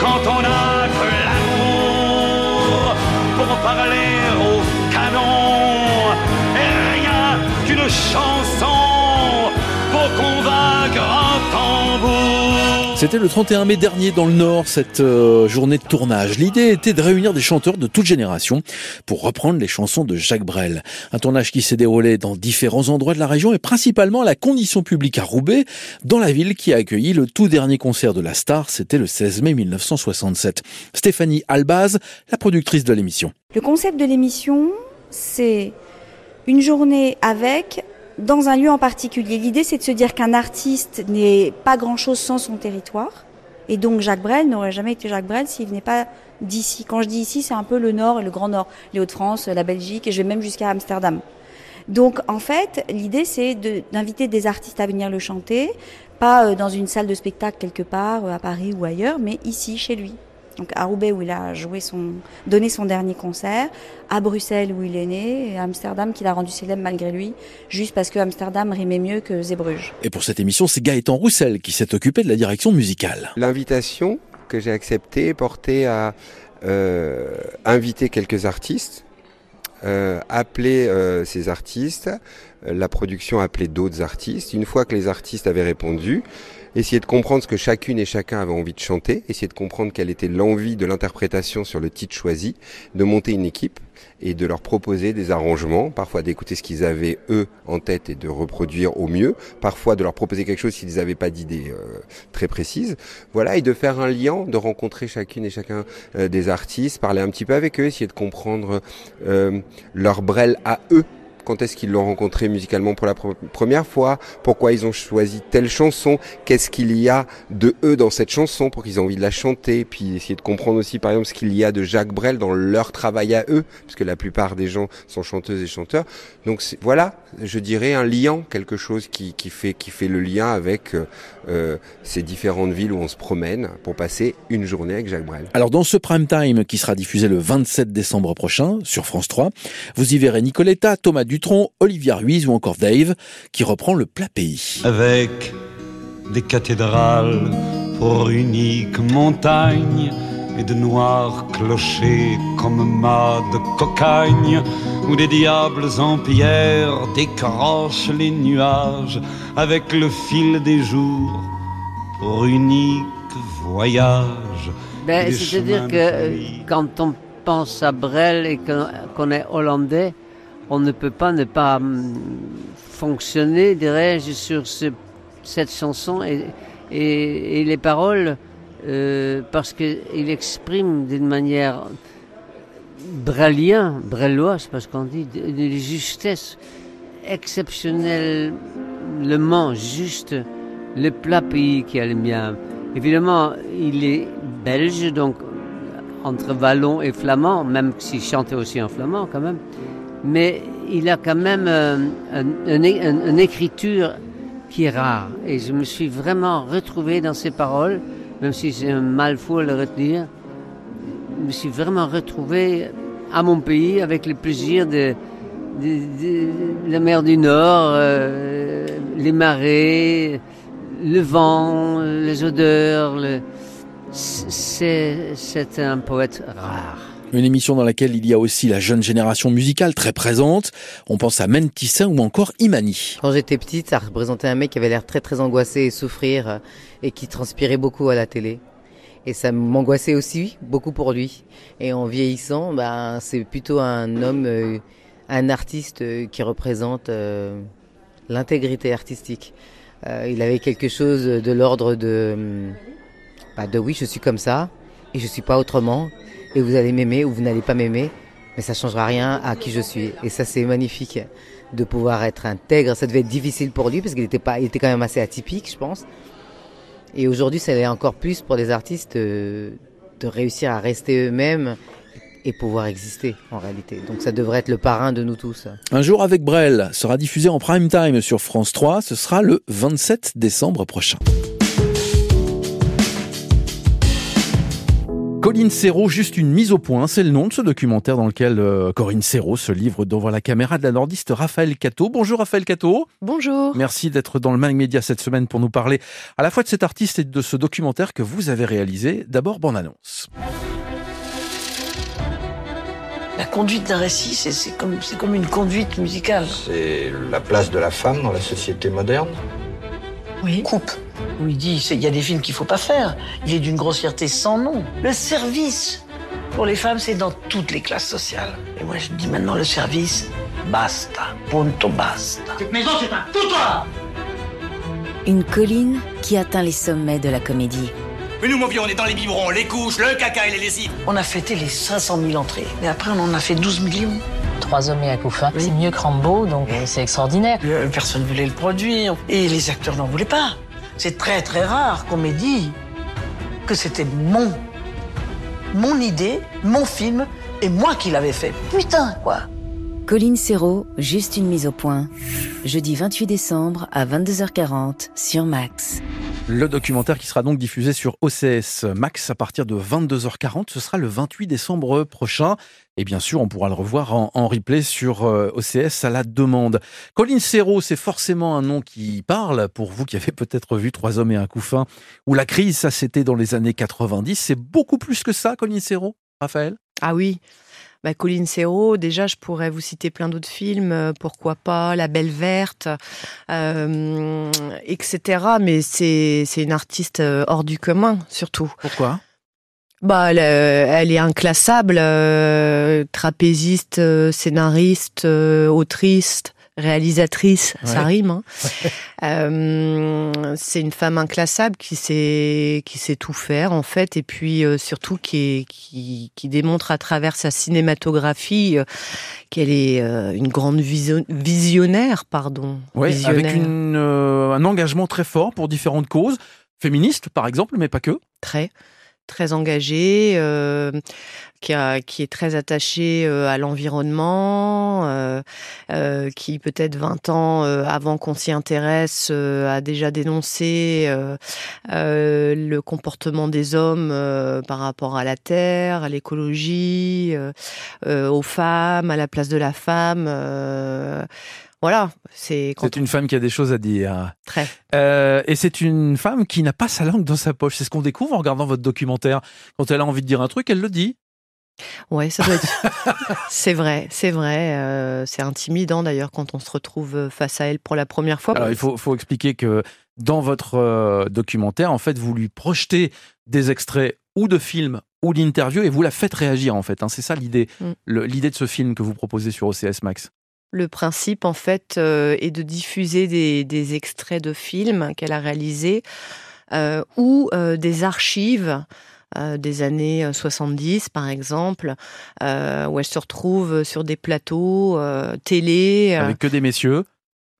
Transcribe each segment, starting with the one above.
quand on a que l'amour pour parler au canon. Et rien qu'une chanson C'était le 31 mai dernier dans le Nord, cette euh, journée de tournage. L'idée était de réunir des chanteurs de toute génération pour reprendre les chansons de Jacques Brel. Un tournage qui s'est déroulé dans différents endroits de la région et principalement à la condition publique à Roubaix, dans la ville qui a accueilli le tout dernier concert de la star. C'était le 16 mai 1967. Stéphanie Albaz, la productrice de l'émission. Le concept de l'émission, c'est une journée avec dans un lieu en particulier. L'idée, c'est de se dire qu'un artiste n'est pas grand-chose sans son territoire. Et donc Jacques Brel n'aurait jamais été Jacques Brel s'il venait pas d'ici. Quand je dis ici, c'est un peu le Nord et le Grand Nord, les Hauts-de-France, la Belgique, et je vais même jusqu'à Amsterdam. Donc en fait, l'idée, c'est d'inviter des artistes à venir le chanter, pas euh, dans une salle de spectacle quelque part, euh, à Paris ou ailleurs, mais ici, chez lui donc à Roubaix où il a joué son, donné son dernier concert, à Bruxelles où il est né, et à Amsterdam qu'il a rendu célèbre malgré lui, juste parce que Amsterdam rimait mieux que Zébruges. Et pour cette émission, c'est Gaëtan Roussel qui s'est occupé de la direction musicale. L'invitation que j'ai acceptée portait à euh, inviter quelques artistes, euh, appeler euh, ces artistes, la production appelait d'autres artistes. Une fois que les artistes avaient répondu, essayer de comprendre ce que chacune et chacun avait envie de chanter, essayer de comprendre quelle était l'envie de l'interprétation sur le titre choisi, de monter une équipe et de leur proposer des arrangements, parfois d'écouter ce qu'ils avaient eux en tête et de reproduire au mieux, parfois de leur proposer quelque chose s'ils n'avaient pas d'idée euh, très précise, voilà, et de faire un lien, de rencontrer chacune et chacun euh, des artistes, parler un petit peu avec eux, essayer de comprendre euh, leur brel à eux quand est-ce qu'ils l'ont rencontré musicalement pour la première fois, pourquoi ils ont choisi telle chanson, qu'est-ce qu'il y a de eux dans cette chanson pour qu'ils aient envie de la chanter, puis essayer de comprendre aussi par exemple ce qu'il y a de Jacques Brel dans leur travail à eux, puisque la plupart des gens sont chanteuses et chanteurs. Donc voilà, je dirais un lien, quelque chose qui, qui fait qui fait le lien avec euh, euh, ces différentes villes où on se promène pour passer une journée avec Jacques Brel. Alors dans ce prime time qui sera diffusé le 27 décembre prochain sur France 3, vous y verrez Nicoletta, Thomas Dutronc, Olivia Ruiz ou encore Dave qui reprend le plat pays. Avec des cathédrales pour unique montagne et de noirs clochers comme mâts de cocagne où des diables en pierre décrochent les nuages avec le fil des jours pour unique voyage. Ben, C'est-à-dire que quand on pense à Brel et qu'on est hollandais, on ne peut pas ne pas hum, fonctionner, dirais-je, sur cette chanson et, les paroles, euh, parce qu'il exprime d'une manière brélien, brélois, je sais pas ce qu'on dit, une justesse exceptionnellement juste le plat pays qui a le mien. Évidemment, il est belge, donc entre wallon et flamand, même s'il chantait aussi en flamand quand même mais il a quand même euh, une écriture qui est rare. Et je me suis vraiment retrouvé dans ses paroles, même si c'est un mal fou à le retenir. Je me suis vraiment retrouvé à mon pays avec le plaisir de, la mer du Nord, euh, les marées, le vent, les odeurs. C'est un poète rare. Une émission dans laquelle il y a aussi la jeune génération musicale très présente. On pense à Mentissa ou encore Imani. Quand j'étais petite, ça représentait un mec qui avait l'air très très angoissé et souffrir euh, et qui transpirait beaucoup à la télé. Et ça m'angoissait aussi beaucoup pour lui. Et en vieillissant, ben, c'est plutôt un homme, euh, un artiste euh, qui représente l'intégrité artistique. il avait quelque chose de l'ordre de, bah, de oui, je suis comme ça et je suis pas autrement et vous allez m'aimer ou vous n'allez pas m'aimer, mais ça changera rien à qui je suis. Et ça, c'est magnifique de pouvoir être intègre. Ça devait être difficile pour lui parce qu'il était pas, il était quand même assez atypique, je pense. Et aujourd'hui, ça l'est encore plus pour les artistes euh, de réussir à rester eux-mêmes et pouvoir exister en réalité. Donc ça devrait être le parrain de nous tous. Un jour avec Brel sera diffusé en prime time sur France 3. Ce sera le 27 décembre prochain. Colline Serrault, juste une mise au point, c'est le nom de ce documentaire dans lequel euh, Corinne Serrault se livre devant la caméra de la nordiste Raphaël Cato. Bonjour Raphaël Cato. Bonjour. Merci d'être dans le Mag Média cette semaine pour nous parler à la fois de cet artiste et de ce documentaire que vous avez réalisé. D'abord, bonne annonce. La conduite d'un récit, c'est comme, comme une conduite musicale. C'est la place de la femme dans la société moderne Oui. Coupe où il dit il y a des films qu'il faut pas faire. Il est d'une grossièreté sans nom. Le service pour les femmes, c'est dans toutes les classes sociales. Et moi, je dis maintenant le service, basta, punto basta. Cette maison, c'est un foutoir Une colline qui atteint les sommets de la comédie. Mais nous, mon vieux, on est dans les biberons, les couches, le caca et les lessives. On a fêté les 500 000 entrées, mais après, on en a fait 12 millions. Trois hommes et un couffin, c'est mieux que Rambo, donc c'est extraordinaire. Personne voulait le produire, et les acteurs n'en voulaient pas. C'est très très rare qu'on m'ait dit que c'était mon, mon idée, mon film, et moi qui l'avais fait. Putain, quoi Colline Serrault, juste une mise au point. Jeudi 28 décembre à 22h40 sur Max. Le documentaire qui sera donc diffusé sur OCS Max à partir de 22h40, ce sera le 28 décembre prochain. Et bien sûr, on pourra le revoir en, replay sur euh, OCS à la demande. Colline Serrault, c'est forcément un nom qui parle pour vous qui avez peut-être vu Trois hommes et un couffin ou La crise, ça c'était dans les années 90. C'est beaucoup plus que ça, Colline Serrault, Raphaël? Ah oui bah, Colline Serrault, déjà, je pourrais vous citer plein d'autres films, euh, pourquoi pas La Belle Verte, euh, etc. Mais c'est une artiste euh, hors du commun, surtout. Pourquoi? Bah, elle, est inclassable, trapéziste, scénariste, autrice, réalisatrice, ça rime. Hein. Euh, c'est une femme inclassable qui sait qui sait tout faire en fait, et puis euh, surtout qui, qui, qui démontre à travers sa cinématographie euh, qu'elle est une grande visionnaire, pardon. Avec une, un engagement très fort pour différentes causes féministes par exemple, mais pas que. Très très engagée, euh, qui, est très attachée euh, à l'environnement, euh, qui peut-être 20 ans avant qu'on s'y intéresse a déjà dénoncé le comportement des hommes par rapport à la terre, à l'écologie, aux femmes, à la place de la femme. Voilà, c'est. C'est une femme qui a des choses à dire. Très. Euh, et c'est une femme qui n'a pas sa langue dans sa poche. C'est ce qu'on découvre en regardant votre documentaire. Quand elle a envie de dire un truc, elle le dit. Ouais, ça doit être. c'est vrai, c'est vrai. Euh, c'est intimidant d'ailleurs quand on se retrouve face à elle pour la première fois. Alors il faut, faut expliquer que dans votre euh, documentaire, en fait, vous lui projetez des extraits ou de films ou d'interviews et vous la faites réagir en fait. Hein. C'est ça l'idée, mm. l'idée de ce film que vous proposez sur OCS Max. Le principe, en fait, euh, est de diffuser des, extraits de films qu'elle a réalisés euh, ou euh, des archives des années 70, par exemple, où elle se retrouve sur des plateaux télé. Avec que des messieurs,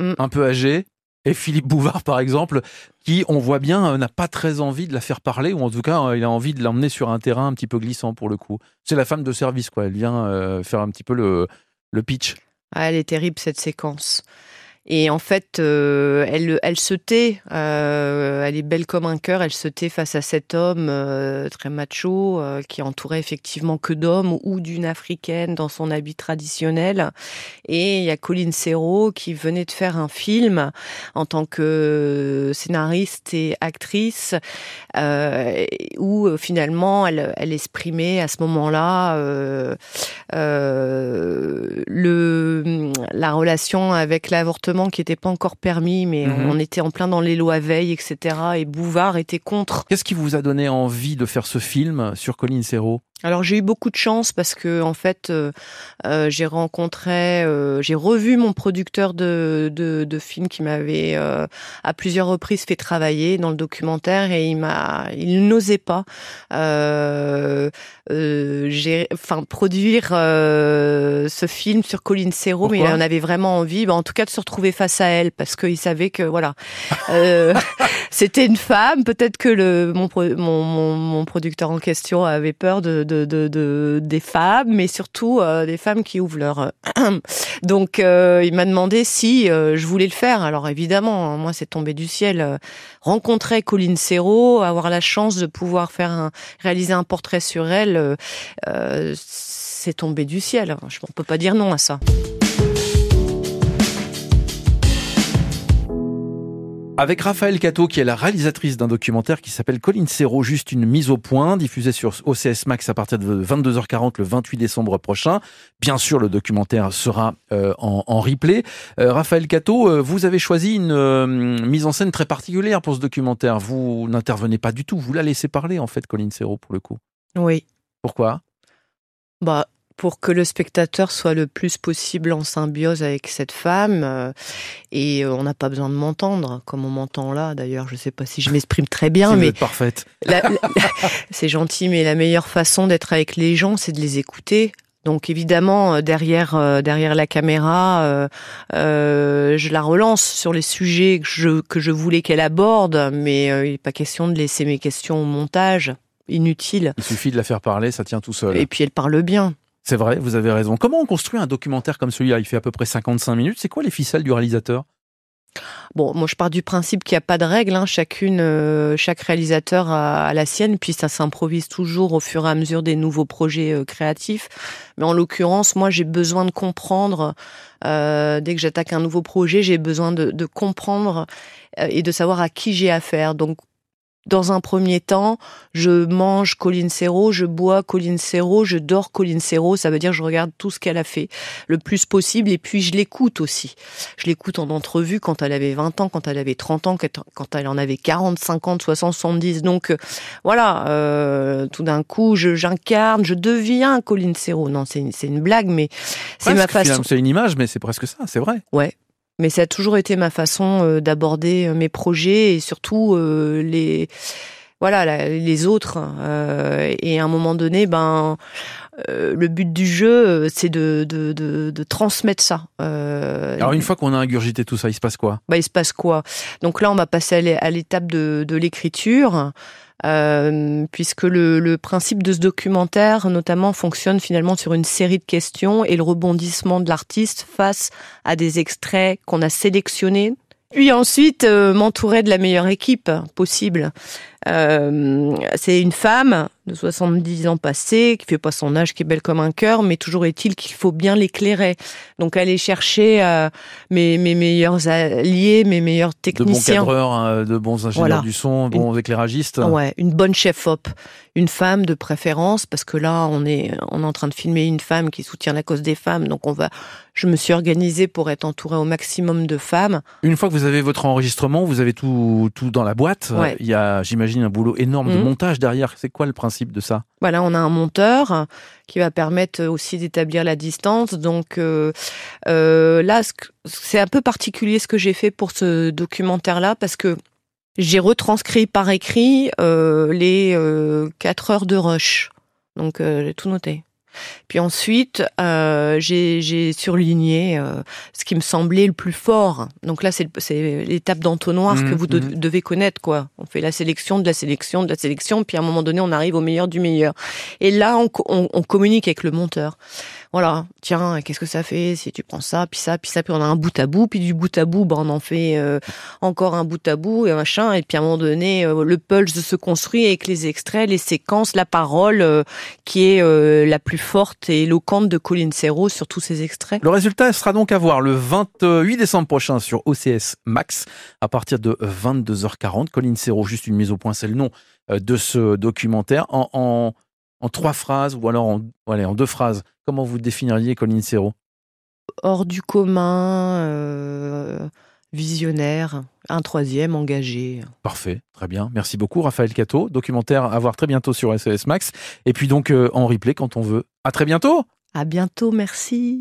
mm. un peu âgés. Et Philippe Bouvard, par exemple, qui, on voit bien, n'a pas très envie de la faire parler, ou en tout cas, il a envie de l'emmener sur un terrain un petit peu glissant pour le coup. C'est la femme de service, quoi. Elle vient faire un petit peu le, le pitch. Ah, elle est terrible cette séquence. Et en fait, euh, elle, se tait, euh, elle est belle comme un cœur, elle se tait face à cet homme euh, très macho qui entourait effectivement que d'hommes ou d'une africaine dans son habit traditionnel. Et il y a Colline Serrault qui venait de faire un film en tant que scénariste et actrice où finalement elle, elle exprimait à ce moment-là la relation avec l'avortement qui n'était pas encore permis, mais mhm. on était en plein dans les lois Veil, etc. Et Bouvard était contre. Qu'est-ce qui vous a donné envie de faire ce film sur Colline Serrault? Alors j'ai eu beaucoup de chance parce que en fait euh, euh, j'ai rencontré, euh, j'ai revu mon producteur de, de, de films qui m'avait à plusieurs reprises fait travailler dans le documentaire et il m'a, il n'osait pas, j'ai, enfin produire ce film sur Colline Serrault, mais il en avait vraiment envie, bah, en tout cas de se retrouver face à elle parce qu'il savait que voilà, c'était une femme, peut-être que le mon, mon, mon, mon producteur en question avait peur de de, de, de, des femmes, mais surtout des femmes qui ouvrent leur. Donc, il m'a demandé si je voulais le faire. Alors évidemment, hein, moi, c'est tombé du ciel. rencontrer Colline Serrault, avoir la chance de pouvoir faire réaliser un portrait sur elle, c'est tombé du ciel. Je ne peux pas dire non à ça. Avec Raphaël Cato, qui est la réalisatrice d'un documentaire qui s'appelle Colline Serrault, juste une mise au point, diffusée sur OCS Max à partir de 22h40 le 28 décembre prochain. Bien sûr, le documentaire sera euh, en, replay. Euh, Raphaël Cato, euh, vous avez choisi une mise en scène très particulière pour ce documentaire. Vous n'intervenez pas du tout, vous la laissez parler en fait, Colline Serrault, pour le coup. Oui. Pourquoi? Bah, pour que le spectateur soit le plus possible en symbiose avec cette femme. Euh, et euh, on n'a pas besoin de m'entendre, comme on m'entend là. D'ailleurs, je ne sais pas si je m'exprime très bien, mais parfaite. c'est gentil, mais la meilleure façon d'être avec les gens, c'est de les écouter. Donc évidemment, euh, derrière derrière la caméra, je la relance sur les sujets que je que je voulais qu'elle aborde, mais il n'est pas question de laisser mes questions au montage inutile. Il suffit de la faire parler, ça tient tout seul. Et puis elle parle bien. C'est vrai, vous avez raison. Comment on construit un documentaire comme celui-là? Il fait à peu près 55 minutes. C'est quoi les ficelles du réalisateur? Bon, moi je pars du principe qu'il n'y a pas de règle. Hein. Chacune, euh, chaque réalisateur a, la sienne, puis ça s'improvise toujours au fur et à mesure des nouveaux projets euh, créatifs. Mais en l'occurrence, moi j'ai besoin de comprendre. Euh, dès que j'attaque un nouveau projet, j'ai besoin de, de comprendre et de savoir à qui j'ai affaire. Donc dans un premier temps, je mange Colline Serrault, je bois Colline Serrault, je dors Colline Serrault. Ça veut dire que je regarde tout ce qu'elle a fait le plus possible et puis je l'écoute aussi. Je l'écoute en entrevue quand elle avait 20 ans, quand elle avait 30 ans, quand elle en avait 40, 50, 60, 70. Donc euh, voilà, euh, tout d'un coup, j'incarne, je, deviens Colline Serrault. Non, c'est une, une blague, mais c'est ma façon. C'est une image, mais c'est presque ça, c'est vrai. Ouais, mais ça a toujours été ma façon euh, d'aborder euh, mes projets et surtout euh, les voilà les autres. et à un moment donné, ben le but du jeu, c'est de, de, de, de, transmettre ça. Alors une fois qu'on a ingurgité tout ça, il se passe quoi? Bah il se passe quoi? Donc là, on va passer à l'étape de l'écriture. Euh, puisque le, le, principe de ce documentaire, notamment, fonctionne finalement sur une série de questions et le rebondissement de l'artiste face à des extraits qu'on a sélectionnés. Puis ensuite, euh, m'entourer de la meilleure équipe possible. Euh, c'est une femme de 70 ans passés, qui fait pas son âge, qui est belle comme un cœur, mais toujours est-il qu'il faut bien l'éclairer. Donc aller chercher euh, mes, mes meilleurs alliés, mes meilleurs techniciens. De bons cadreurs, hein, de bons ingénieurs du son, de bons éclairagistes. Ouais, une bonne chef-op. Une femme de préférence, parce que là, on est, on est en train de filmer une femme qui soutient la cause des femmes, donc on va, je me suis organisée pour être entourée au maximum de femmes. Une fois que vous avez votre enregistrement, vous avez tout, tout dans la boîte. Il y a, j'imagine, un boulot énorme de mmh. montage derrière. C'est quoi le principe de ça Voilà, on a un monteur qui va permettre aussi d'établir la distance. Donc euh, euh, là, c'est un peu particulier ce que j'ai fait pour ce documentaire-là parce que j'ai retranscrit par écrit euh, les quatre heures de rush. Donc j'ai tout noté. Puis ensuite, euh, j'ai surligné euh, ce qui me semblait le plus fort. Donc là, c'est l'étape d'entonnoir que mmh, vous mmh. devez connaître, quoi. On fait la sélection de la sélection de la sélection, puis à un moment donné, on arrive au meilleur du meilleur. Et là, on, on, on communique avec le monteur voilà, tiens, qu'est-ce que ça fait si tu prends ça, puis ça, puis ça, puis on a un bout à bout, puis du bout à bout, ben on en fait euh, encore un bout à bout et machin, et puis à un moment donné, euh, le pulse se construit avec les extraits, les séquences, la parole euh, qui est la plus forte et éloquente de Colin Serrault sur tous ces extraits. Le résultat sera donc à voir le 28 décembre prochain sur OCS Max à partir de 22h40. Colin Serrault, juste une mise au point, c'est le nom de ce documentaire en, en en trois phrases ou alors en, en deux phrases, comment vous définiriez Colin Serrault? Hors du commun, euh, visionnaire, un troisième engagé. Parfait, très bien. Merci beaucoup Raphaël Cato. Documentaire à voir très bientôt sur SES Max. Et puis donc euh, en replay quand on veut. À très bientôt À bientôt, merci.